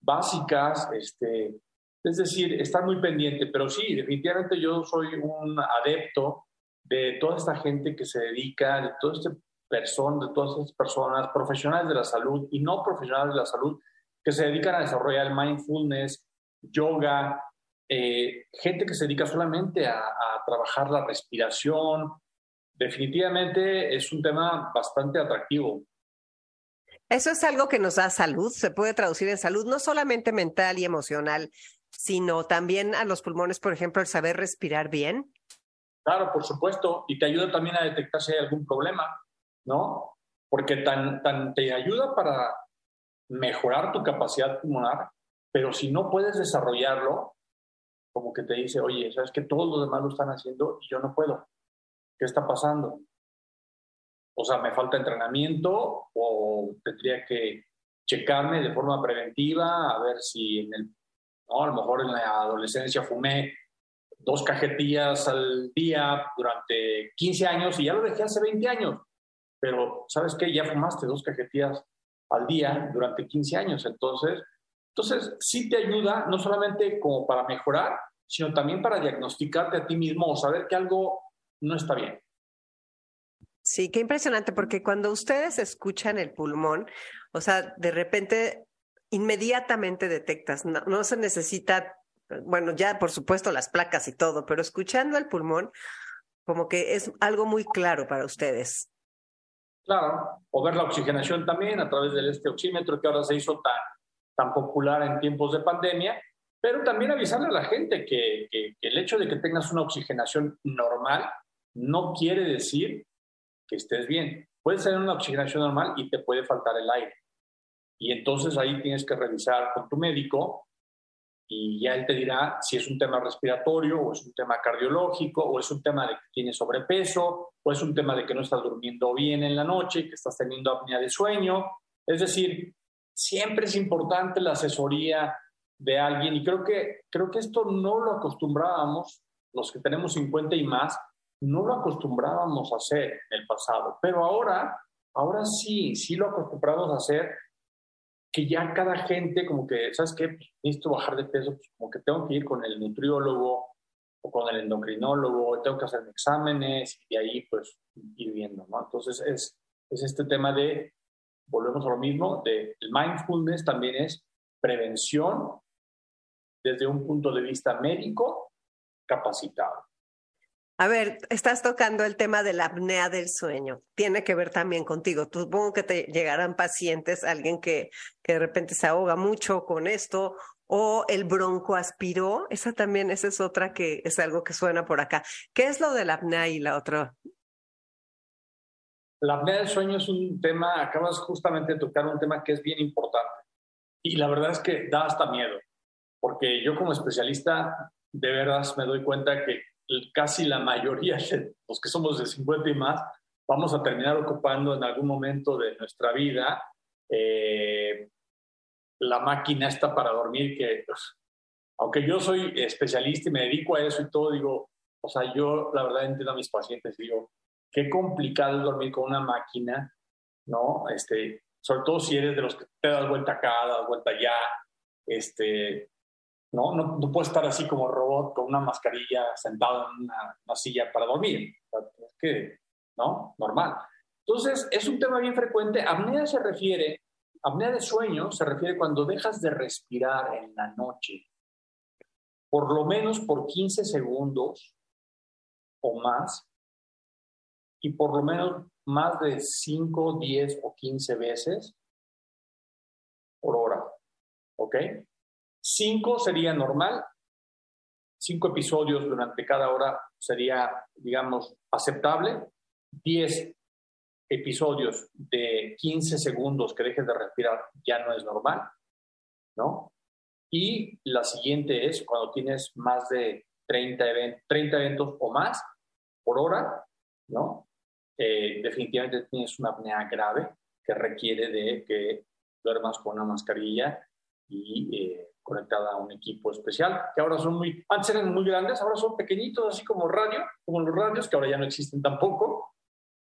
S3: básicas, este, es decir, estar muy pendiente, pero sí, definitivamente yo soy un adepto de toda esta gente que se dedica, de toda esta persona, de todas estas personas, profesionales de la salud y no profesionales de la salud, que se dedican a desarrollar mindfulness, yoga, eh, gente que se dedica solamente a, a trabajar la respiración. Definitivamente es un tema bastante atractivo.
S2: Eso es algo que nos da salud, se puede traducir en salud, no solamente mental y emocional, sino también a los pulmones, por ejemplo, el saber respirar bien.
S3: Claro, por supuesto, y te ayuda también a detectar si hay algún problema, ¿no? Porque tan, tan te ayuda para mejorar tu capacidad pulmonar, pero si no puedes desarrollarlo, como que te dice, oye, sabes que todos los demás lo están haciendo y yo no puedo. ¿Qué está pasando? O sea, me falta entrenamiento o tendría que checarme de forma preventiva a ver si en el, ¿no? a lo mejor en la adolescencia fumé dos cajetillas al día durante 15 años y ya lo dejé hace 20 años. pero ¿sabes qué? Ya fumaste dos cajetillas al día durante 15 años, entonces, entonces sí te ayuda no solamente como para mejorar, sino también para diagnosticarte a ti mismo o saber que algo no está bien.
S2: Sí, qué impresionante, porque cuando ustedes escuchan el pulmón, o sea, de repente inmediatamente detectas, no, se necesita, bueno, ya por supuesto las placas y todo, pero escuchando el pulmón, como que es algo muy claro para ustedes.
S3: Claro, o ver la oxigenación también a través del este oxímetro que ahora se hizo tan, tan popular en tiempos de pandemia, pero también avisarle a la gente que, el hecho de que tengas una oxigenación normal no quiere decir que estés bien. Puedes tener una oxigenación normal y te puede faltar el aire. Y entonces ahí tienes que revisar con tu médico y ya él te dirá si es un tema respiratorio o es un tema cardiológico o es un tema de que tienes sobrepeso o es un tema de que no estás durmiendo bien en la noche, que estás teniendo apnea de sueño. Es decir, siempre es importante la asesoría de alguien y creo que, creo que esto no lo acostumbrábamos, los que tenemos 50 y más, no lo acostumbrábamos a hacer en el pasado, pero ahora, ahora sí, sí lo acostumbramos a hacer que ya cada gente como que, ¿sabes qué? Pues, necesito bajar de peso, pues como que tengo que ir con el nutriólogo o con el endocrinólogo, tengo que hacer exámenes y de ahí pues ir viendo, ¿no? Entonces es, es este tema de, volvemos a lo mismo, de el mindfulness también es prevención desde un punto de vista médico capacitado.
S2: A ver, estás tocando el tema de la apnea del sueño. Tiene que ver también contigo. Supongo que te llegarán pacientes, alguien que, que de repente se ahoga mucho con esto, o el broncoaspiró. Esa también, esa es otra que es algo que suena por acá. ¿Qué es lo de la apnea y la otra?
S3: La apnea del sueño es un tema, acabas justamente de tocar un tema que es bien importante. Y la verdad es que da hasta miedo, porque yo como especialista, de veras me doy cuenta que casi la mayoría los que somos de 50 y más, vamos a terminar ocupando en algún momento de nuestra vida eh, la máquina esta para dormir, que pues, aunque yo soy especialista y me dedico a eso y todo, digo, o sea, yo la verdad entiendo a mis pacientes, digo, qué complicado es dormir con una máquina, ¿no? Este, sobre todo si eres de los que te das vuelta acá, das vuelta allá, este, ¿no? No, no puedes estar así como robot con una mascarilla sentado en una, silla para dormir. Es que, ¿no? Normal. Entonces, es un tema bien frecuente. Apnea se refiere, apnea de sueño se refiere cuando dejas de respirar en la noche, por lo menos por 15 segundos o más, y por lo menos más de 5, 10 o 15 veces por hora. ¿Ok? Cinco sería normal, cinco episodios durante cada hora sería, digamos, aceptable. Diez episodios de 15 segundos que dejes de respirar ya no es normal, ¿no? Y la siguiente es cuando tienes más de 30, 30 eventos o más por hora, ¿no? Eh, definitivamente tienes una apnea grave que requiere de que duermas con una mascarilla y eh, conectada a un equipo especial, que ahora son muy, antes eran muy grandes, ahora son pequeñitos, así como radio, como los radios, que ahora ya no existen tampoco,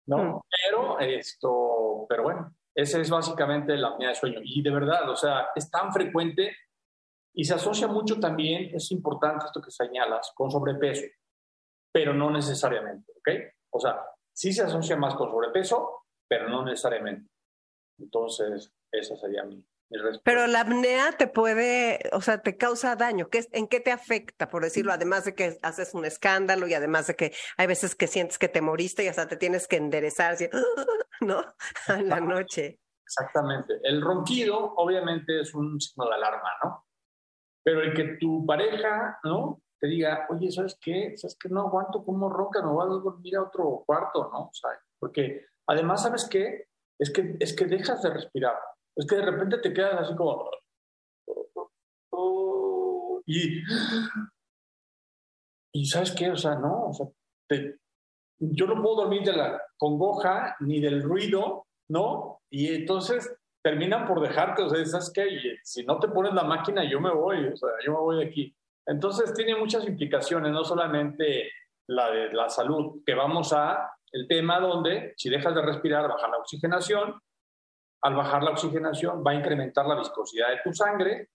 S3: ¿no? Mm. Pero esto, pero bueno, esa es básicamente la apnea de sueño. Y de verdad, o sea, es tan frecuente y se asocia mucho también, es importante esto que señalas, con sobrepeso, pero no necesariamente, ¿ok? O sea, sí se asocia más con sobrepeso, pero no necesariamente. Entonces, esa sería mi,
S2: pero la apnea te puede, o sea, te causa daño. ¿Qué, ¿En qué te afecta, por decirlo? Además de que haces un escándalo y además de que hay veces que sientes que te moriste y hasta te tienes que enderezar, ¿no? En la noche.
S3: Exactamente. El ronquido, obviamente, es un signo de alarma, ¿no? Pero el que tu pareja, ¿no? Te diga, oye, ¿sabes qué? ¿Sabes qué? No aguanto cómo ronca, no voy a dormir a otro cuarto, ¿no? O sea, porque además, ¿sabes qué? Es que, es que dejas de respirar es que de repente te quedas así como... Y, y ¿sabes qué? O sea, no, o sea, yo no puedo dormir de la congoja ni del ruido, ¿no? Y entonces terminan por dejarte, o sea, ¿sabes qué? si no te pones la máquina, yo me voy, o sea, yo me voy de aquí. Entonces tiene muchas implicaciones, no solamente la de la salud, que vamos a el tema donde si dejas de respirar, baja la oxigenación. Al bajar la oxigenación va a incrementar la viscosidad de tu sangre,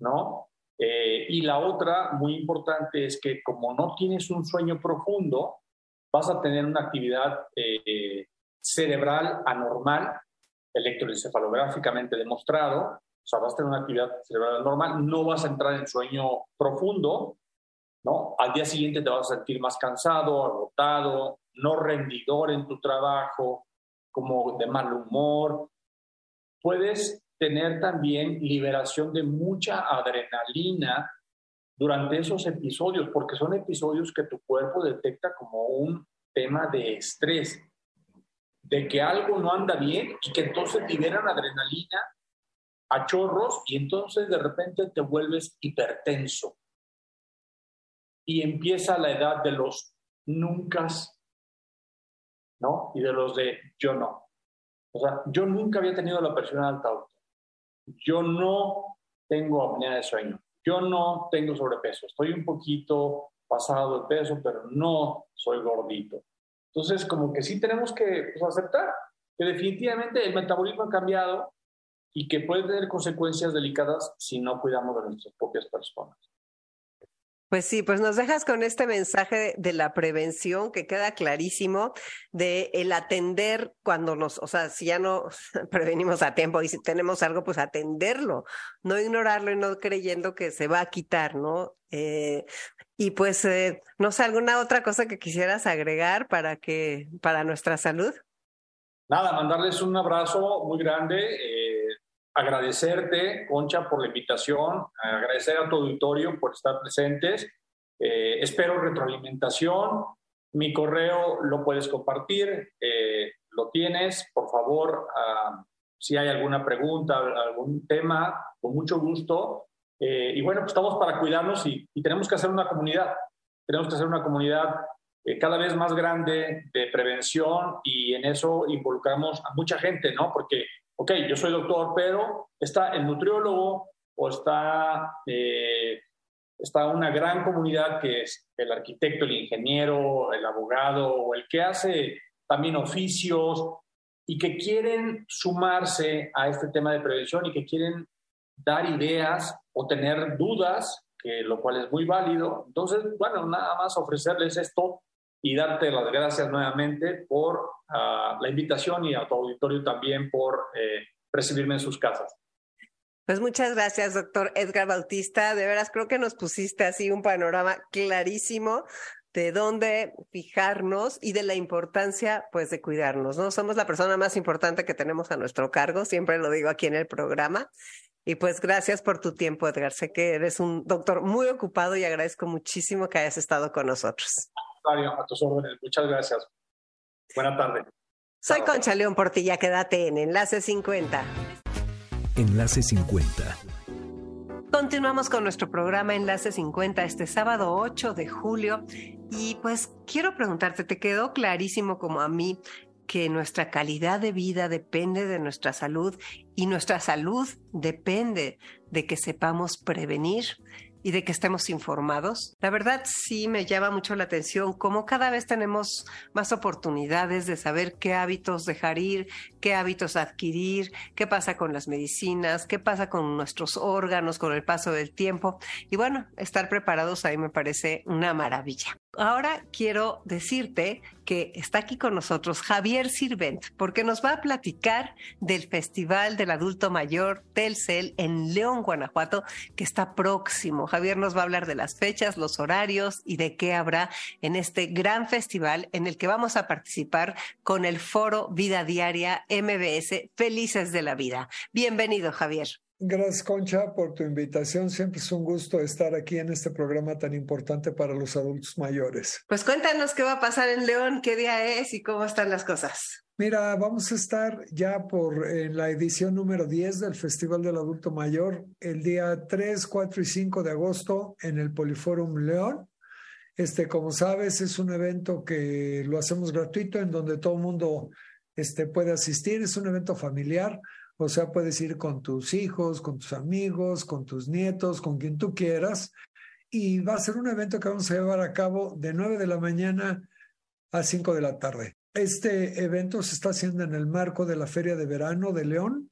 S3: ¿no? Eh, y la otra, muy importante, es que como no tienes un sueño profundo, vas a tener una actividad eh, cerebral anormal, electroencefalográficamente demostrado, o sea, vas a tener una actividad cerebral anormal, no vas a entrar en sueño profundo, ¿no? Al día siguiente te vas a sentir más cansado, agotado, no rendidor en tu trabajo, como de mal humor. Puedes tener también liberación de mucha adrenalina durante esos episodios, porque son episodios que tu cuerpo detecta como un tema de estrés, de que algo no anda bien y que entonces liberan adrenalina a chorros y entonces de repente te vuelves hipertenso. Y empieza la edad de los nunca, ¿no? Y de los de yo no. O sea, yo nunca había tenido la presión alta yo no tengo apnea de sueño, yo no tengo sobrepeso, estoy un poquito pasado de peso, pero no soy gordito. Entonces, como que sí tenemos que pues, aceptar que definitivamente el metabolismo ha cambiado y que puede tener consecuencias delicadas si no cuidamos de nuestras propias personas.
S2: Pues sí, pues nos dejas con este mensaje de, la prevención que queda clarísimo de el atender cuando nos, o sea, si ya no prevenimos a tiempo y si tenemos algo, pues atenderlo, no ignorarlo y no creyendo que se va a quitar, ¿no? Eh, y pues, eh, no sé, alguna otra cosa que quisieras agregar para que, para nuestra salud.
S3: Nada, mandarles un abrazo muy grande. Eh, agradecerte, Concha, por la invitación, agradecer a tu auditorio por estar presentes. Eh, espero retroalimentación. Mi correo lo puedes compartir, eh, lo tienes. Por favor, ah, si hay alguna pregunta, algún tema, con mucho gusto. Eh, y bueno, pues estamos para cuidarnos y, y, tenemos que hacer una comunidad. Tenemos que hacer una comunidad cada vez más grande de prevención y en eso involucramos a mucha gente, ¿no? Porque ok, yo soy doctor, pero está el nutriólogo o está, eh, está una gran comunidad que es el arquitecto, el ingeniero, el abogado o el que hace también oficios y que quieren sumarse a este tema de prevención y que quieren dar ideas o tener dudas, que lo cual es muy válido. Entonces, bueno, nada más ofrecerles esto y darte las gracias nuevamente por ah, la invitación y a tu auditorio también por eh, recibirme en sus casas.
S2: Pues muchas gracias, doctor Edgar Bautista. De veras, creo que nos pusiste así un panorama clarísimo de dónde fijarnos y de la importancia, pues, de cuidarnos, ¿no? Somos la persona más importante que tenemos a nuestro cargo, siempre lo digo aquí en el programa. Y pues gracias por tu tiempo, Edgar. Sé que eres un doctor muy ocupado y agradezco muchísimo que hayas estado con nosotros.
S3: A tus órdenes. Muchas gracias. Buenas tardes.
S2: Soy Concha León Portilla, quédate en Enlace 50.
S1: Enlace 50.
S2: Continuamos con nuestro programa Enlace 50 este sábado 8 de julio y pues quiero preguntarte, ¿te quedó clarísimo como a mí que nuestra calidad de vida depende de nuestra salud y nuestra salud depende de que sepamos prevenir? Y de que estemos informados. La verdad sí me llama mucho la atención cómo cada vez tenemos más oportunidades de saber qué hábitos dejar ir, qué hábitos adquirir, qué pasa con las medicinas, qué pasa con nuestros órganos con el paso del tiempo. Y bueno, estar preparados ahí me parece una maravilla. Ahora quiero decirte que está aquí con nosotros Javier Sirvent, porque nos va a platicar del Festival del Adulto Mayor Telcel en León, Guanajuato, que está próximo. Javier nos va a hablar de las fechas, los horarios y de qué habrá en este gran festival en el que vamos a participar con el foro Vida Diaria MBS Felices de la Vida. Bienvenido, Javier.
S4: Gracias, Concha, por tu invitación. Siempre es un gusto estar aquí en este programa tan importante para los adultos mayores.
S2: Pues cuéntanos qué va a pasar en León, qué día es y cómo están las cosas.
S4: Mira, vamos a estar ya por en la edición número 10 del Festival del Adulto Mayor, el día 3, 4 y 5 de agosto en el Poliforum León. Este, como sabes, es un evento que lo hacemos gratuito en donde todo el mundo este, puede asistir. Es un evento familiar o sea, puedes ir con tus hijos, con tus amigos, con tus nietos, con quien tú quieras. Y va a ser un evento que vamos a llevar a cabo de 9 de la mañana a 5 de la tarde. Este evento se está haciendo en el marco de la Feria de Verano de León.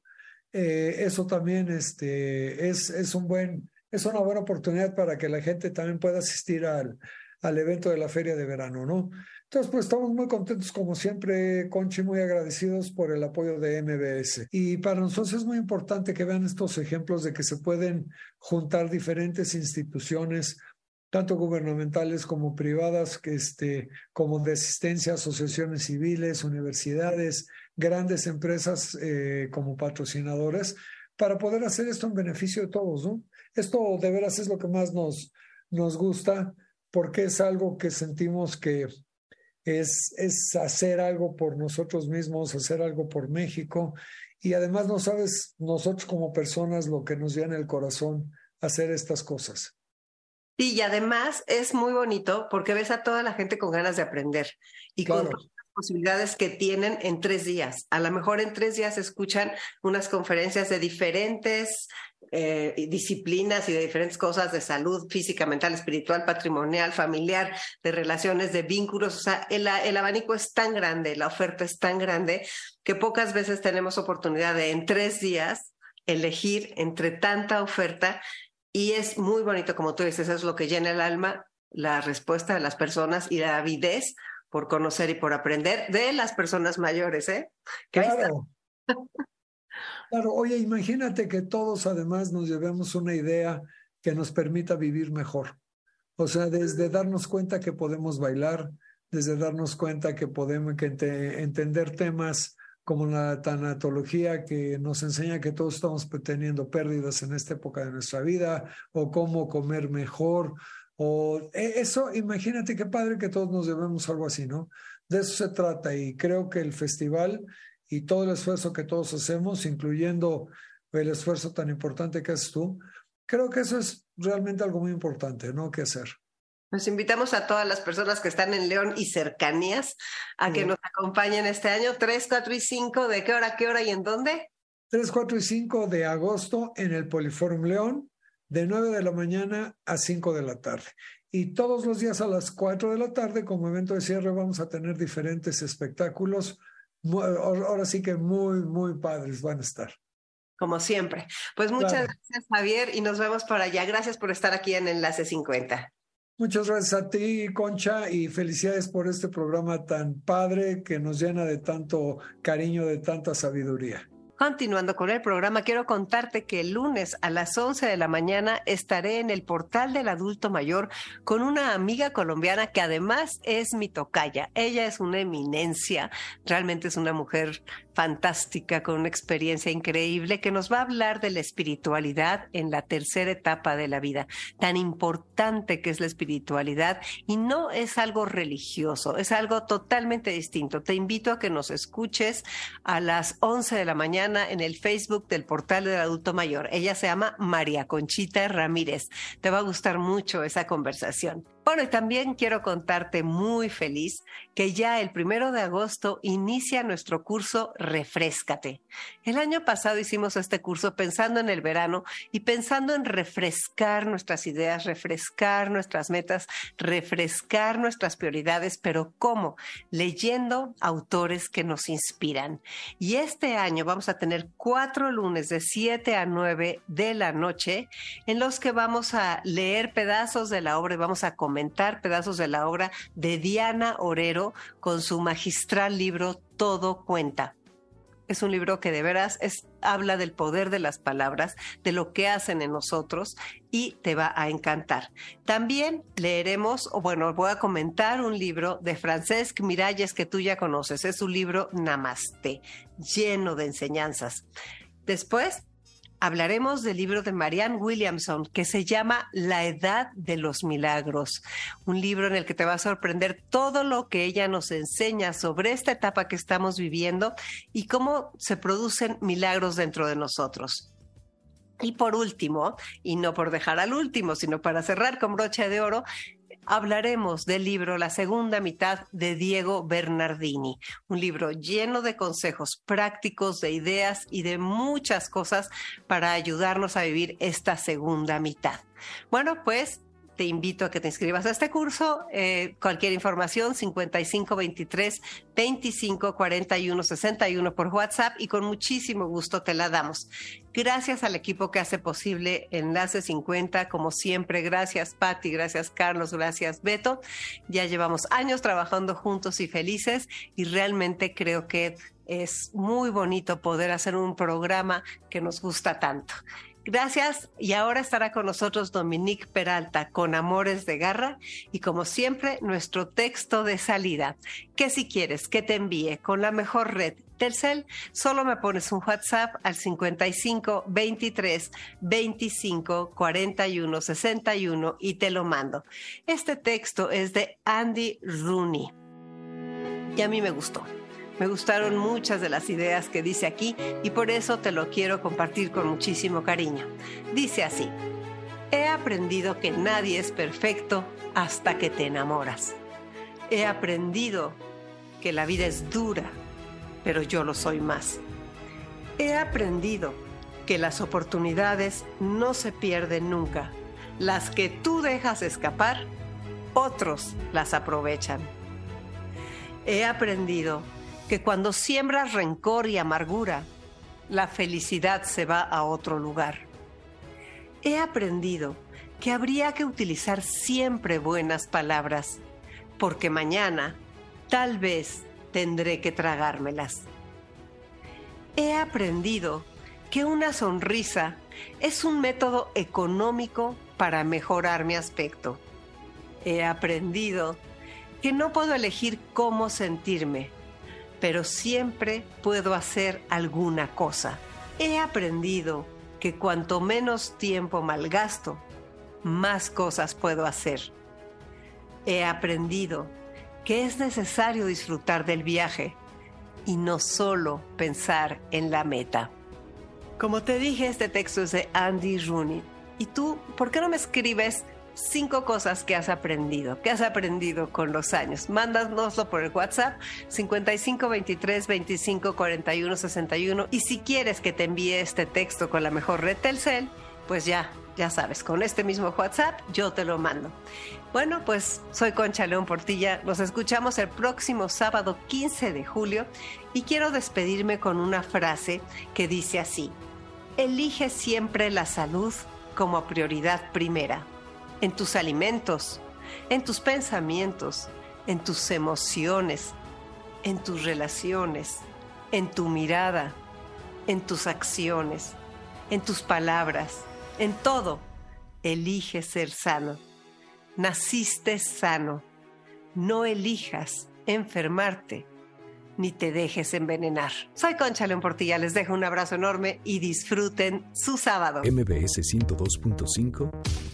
S4: Eh, eso también este, es, es, un buen, es una buena oportunidad para que la gente también pueda asistir al, al evento de la Feria de Verano, ¿no? Entonces, pues estamos muy contentos, como siempre, Conchi, muy agradecidos por el apoyo de MBS. Y para nosotros es muy importante que vean estos ejemplos de que se pueden juntar diferentes instituciones, tanto gubernamentales como privadas, que este, como de asistencia, asociaciones civiles, universidades, grandes empresas eh, como patrocinadores, para poder hacer esto en beneficio de todos, ¿no? Esto de veras es lo que más nos, nos gusta, porque es algo que sentimos que es, es hacer algo por nosotros mismos, hacer algo por México. Y además no sabes nosotros como personas lo que nos llena el corazón hacer estas cosas.
S2: y además es muy bonito porque ves a toda la gente con ganas de aprender y con posibilidades que tienen en tres días. A lo mejor en tres días escuchan unas conferencias de diferentes eh, disciplinas y de diferentes cosas de salud física, mental, espiritual, patrimonial, familiar, de relaciones, de vínculos. O sea, el, el abanico es tan grande, la oferta es tan grande que pocas veces tenemos oportunidad de en tres días elegir entre tanta oferta y es muy bonito, como tú dices, es lo que llena el alma, la respuesta de las personas y la avidez por conocer y por aprender de las personas mayores, ¿eh?
S4: Claro. Claro, oye, imagínate que todos además nos llevemos una idea que nos permita vivir mejor. O sea, desde darnos cuenta que podemos bailar, desde darnos cuenta que podemos entender temas como la tanatología que nos enseña que todos estamos teniendo pérdidas en esta época de nuestra vida, o cómo comer mejor, o e, eso, imagínate qué padre que todos nos llevemos algo así, ¿no? De eso se trata y creo que el festival y todo el esfuerzo que todos hacemos, incluyendo el esfuerzo tan importante que haces tú, creo que eso es realmente algo muy importante, ¿no? Que hacer.
S2: Nos invitamos a todas las personas que están en León y cercanías a que nos acompañen este año, 3, 4 y 5, ¿de qué hora, qué hora y en dónde?
S4: 3, 4 y 5 de agosto en el Poliforum León de 9 de la mañana a 5 de la tarde. Y todos los días a las 4 de la tarde, como evento de cierre, vamos a tener diferentes espectáculos. Ahora sí que muy, muy padres van a estar.
S2: Como siempre. Pues muchas gracias, Javier, y nos vemos por allá. Gracias por estar aquí en Enlace 50.
S4: Muchas gracias a ti, Concha, y felicidades por este programa tan padre que nos llena de tanto cariño, de tanta sabiduría.
S2: Continuando con el programa, quiero contarte que el lunes a las 11 de la mañana estaré en el portal del adulto mayor con una amiga colombiana que además es mi tocaya. Ella es una eminencia, realmente es una mujer fantástica con una experiencia increíble que nos va a hablar de la espiritualidad en la tercera etapa de la vida, tan importante que es la espiritualidad y no es algo religioso, es algo totalmente distinto. Te invito a que nos escuches a las 11 de la mañana en el Facebook del portal del adulto mayor. Ella se llama María Conchita Ramírez. Te va a gustar mucho esa conversación. Bueno, y también quiero contarte muy feliz que ya el primero de agosto inicia nuestro curso Refrescate. El año pasado hicimos este curso pensando en el verano y pensando en refrescar nuestras ideas, refrescar nuestras metas, refrescar nuestras prioridades, pero ¿cómo? Leyendo autores que nos inspiran. Y este año vamos a tener cuatro lunes de 7 a 9 de la noche en los que vamos a leer pedazos de la obra y vamos a comentar pedazos de la obra de Diana Orero con su magistral libro Todo cuenta. Es un libro que de veras es, habla del poder de las palabras, de lo que hacen en nosotros y te va a encantar. También leeremos, o bueno, voy a comentar un libro de Francesc Miralles que tú ya conoces. Es un libro Namaste, lleno de enseñanzas. Después hablaremos del libro de Marianne Williamson que se llama La Edad de los Milagros, un libro en el que te va a sorprender todo lo que ella nos enseña sobre esta etapa que estamos viviendo y cómo se producen milagros dentro de nosotros. Y por último, y no por dejar al último, sino para cerrar con brocha de oro, hablaremos del libro La segunda mitad de Diego Bernardini, un libro lleno de consejos prácticos, de ideas y de muchas cosas para ayudarnos a vivir esta segunda mitad. Bueno, pues te invito a que te inscribas a este curso. Eh, cualquier información, 5523 25 41 61 por WhatsApp y con muchísimo gusto te la damos. Gracias al equipo que hace posible Enlace 50, como siempre. Gracias, Patti, gracias, Carlos, gracias, Beto. Ya llevamos años trabajando juntos y felices y realmente creo que es muy bonito poder hacer un programa que nos gusta tanto. Gracias y ahora estará con nosotros Dominique Peralta con Amores de Garra y como siempre nuestro texto de salida, que si quieres que te envíe con la mejor red Telcel, solo me pones un WhatsApp al 55 23 25 41 61 y te lo mando. Este texto es de Andy Rooney y a mí me gustó. Me gustaron muchas de las ideas que dice aquí y por eso te lo quiero compartir con muchísimo cariño. Dice así, he aprendido que nadie es perfecto hasta que te enamoras. He aprendido que la vida es dura, pero yo lo soy más. He aprendido que las oportunidades no se pierden nunca. Las que tú dejas escapar, otros las aprovechan. He aprendido que cuando siembras rencor y amargura, la felicidad se va a otro lugar. He aprendido que habría que utilizar siempre buenas palabras, porque mañana tal vez tendré que tragármelas. He aprendido que una sonrisa es un método económico para mejorar mi aspecto. He aprendido que no puedo elegir cómo sentirme, pero siempre puedo hacer alguna cosa. He aprendido que cuanto menos tiempo malgasto, más cosas puedo hacer. He aprendido que es necesario disfrutar del viaje y no solo pensar en la meta. Como te dije, este texto es de Andy Rooney. ¿Y tú, por qué no me escribes cinco cosas que has aprendido, que has aprendido con los años. Mándanoslo por el WhatsApp 55 23 25 41 61 y si quieres que te envíe este texto con la mejor red Telcel, pues ya, ya sabes, con este mismo WhatsApp yo te lo mando. Bueno, pues soy Concha León Portilla. Nos escuchamos el próximo sábado 15 de julio y quiero despedirme con una frase que dice así: Elige siempre la salud como prioridad primera en tus alimentos, en tus pensamientos, en tus emociones, en tus relaciones, en tu mirada, en tus acciones, en tus palabras, en todo. Elige ser sano. Naciste sano. No elijas enfermarte ni te dejes envenenar. Soy Concha León Portilla, les dejo un abrazo enorme y disfruten su sábado.
S1: MBS 102.5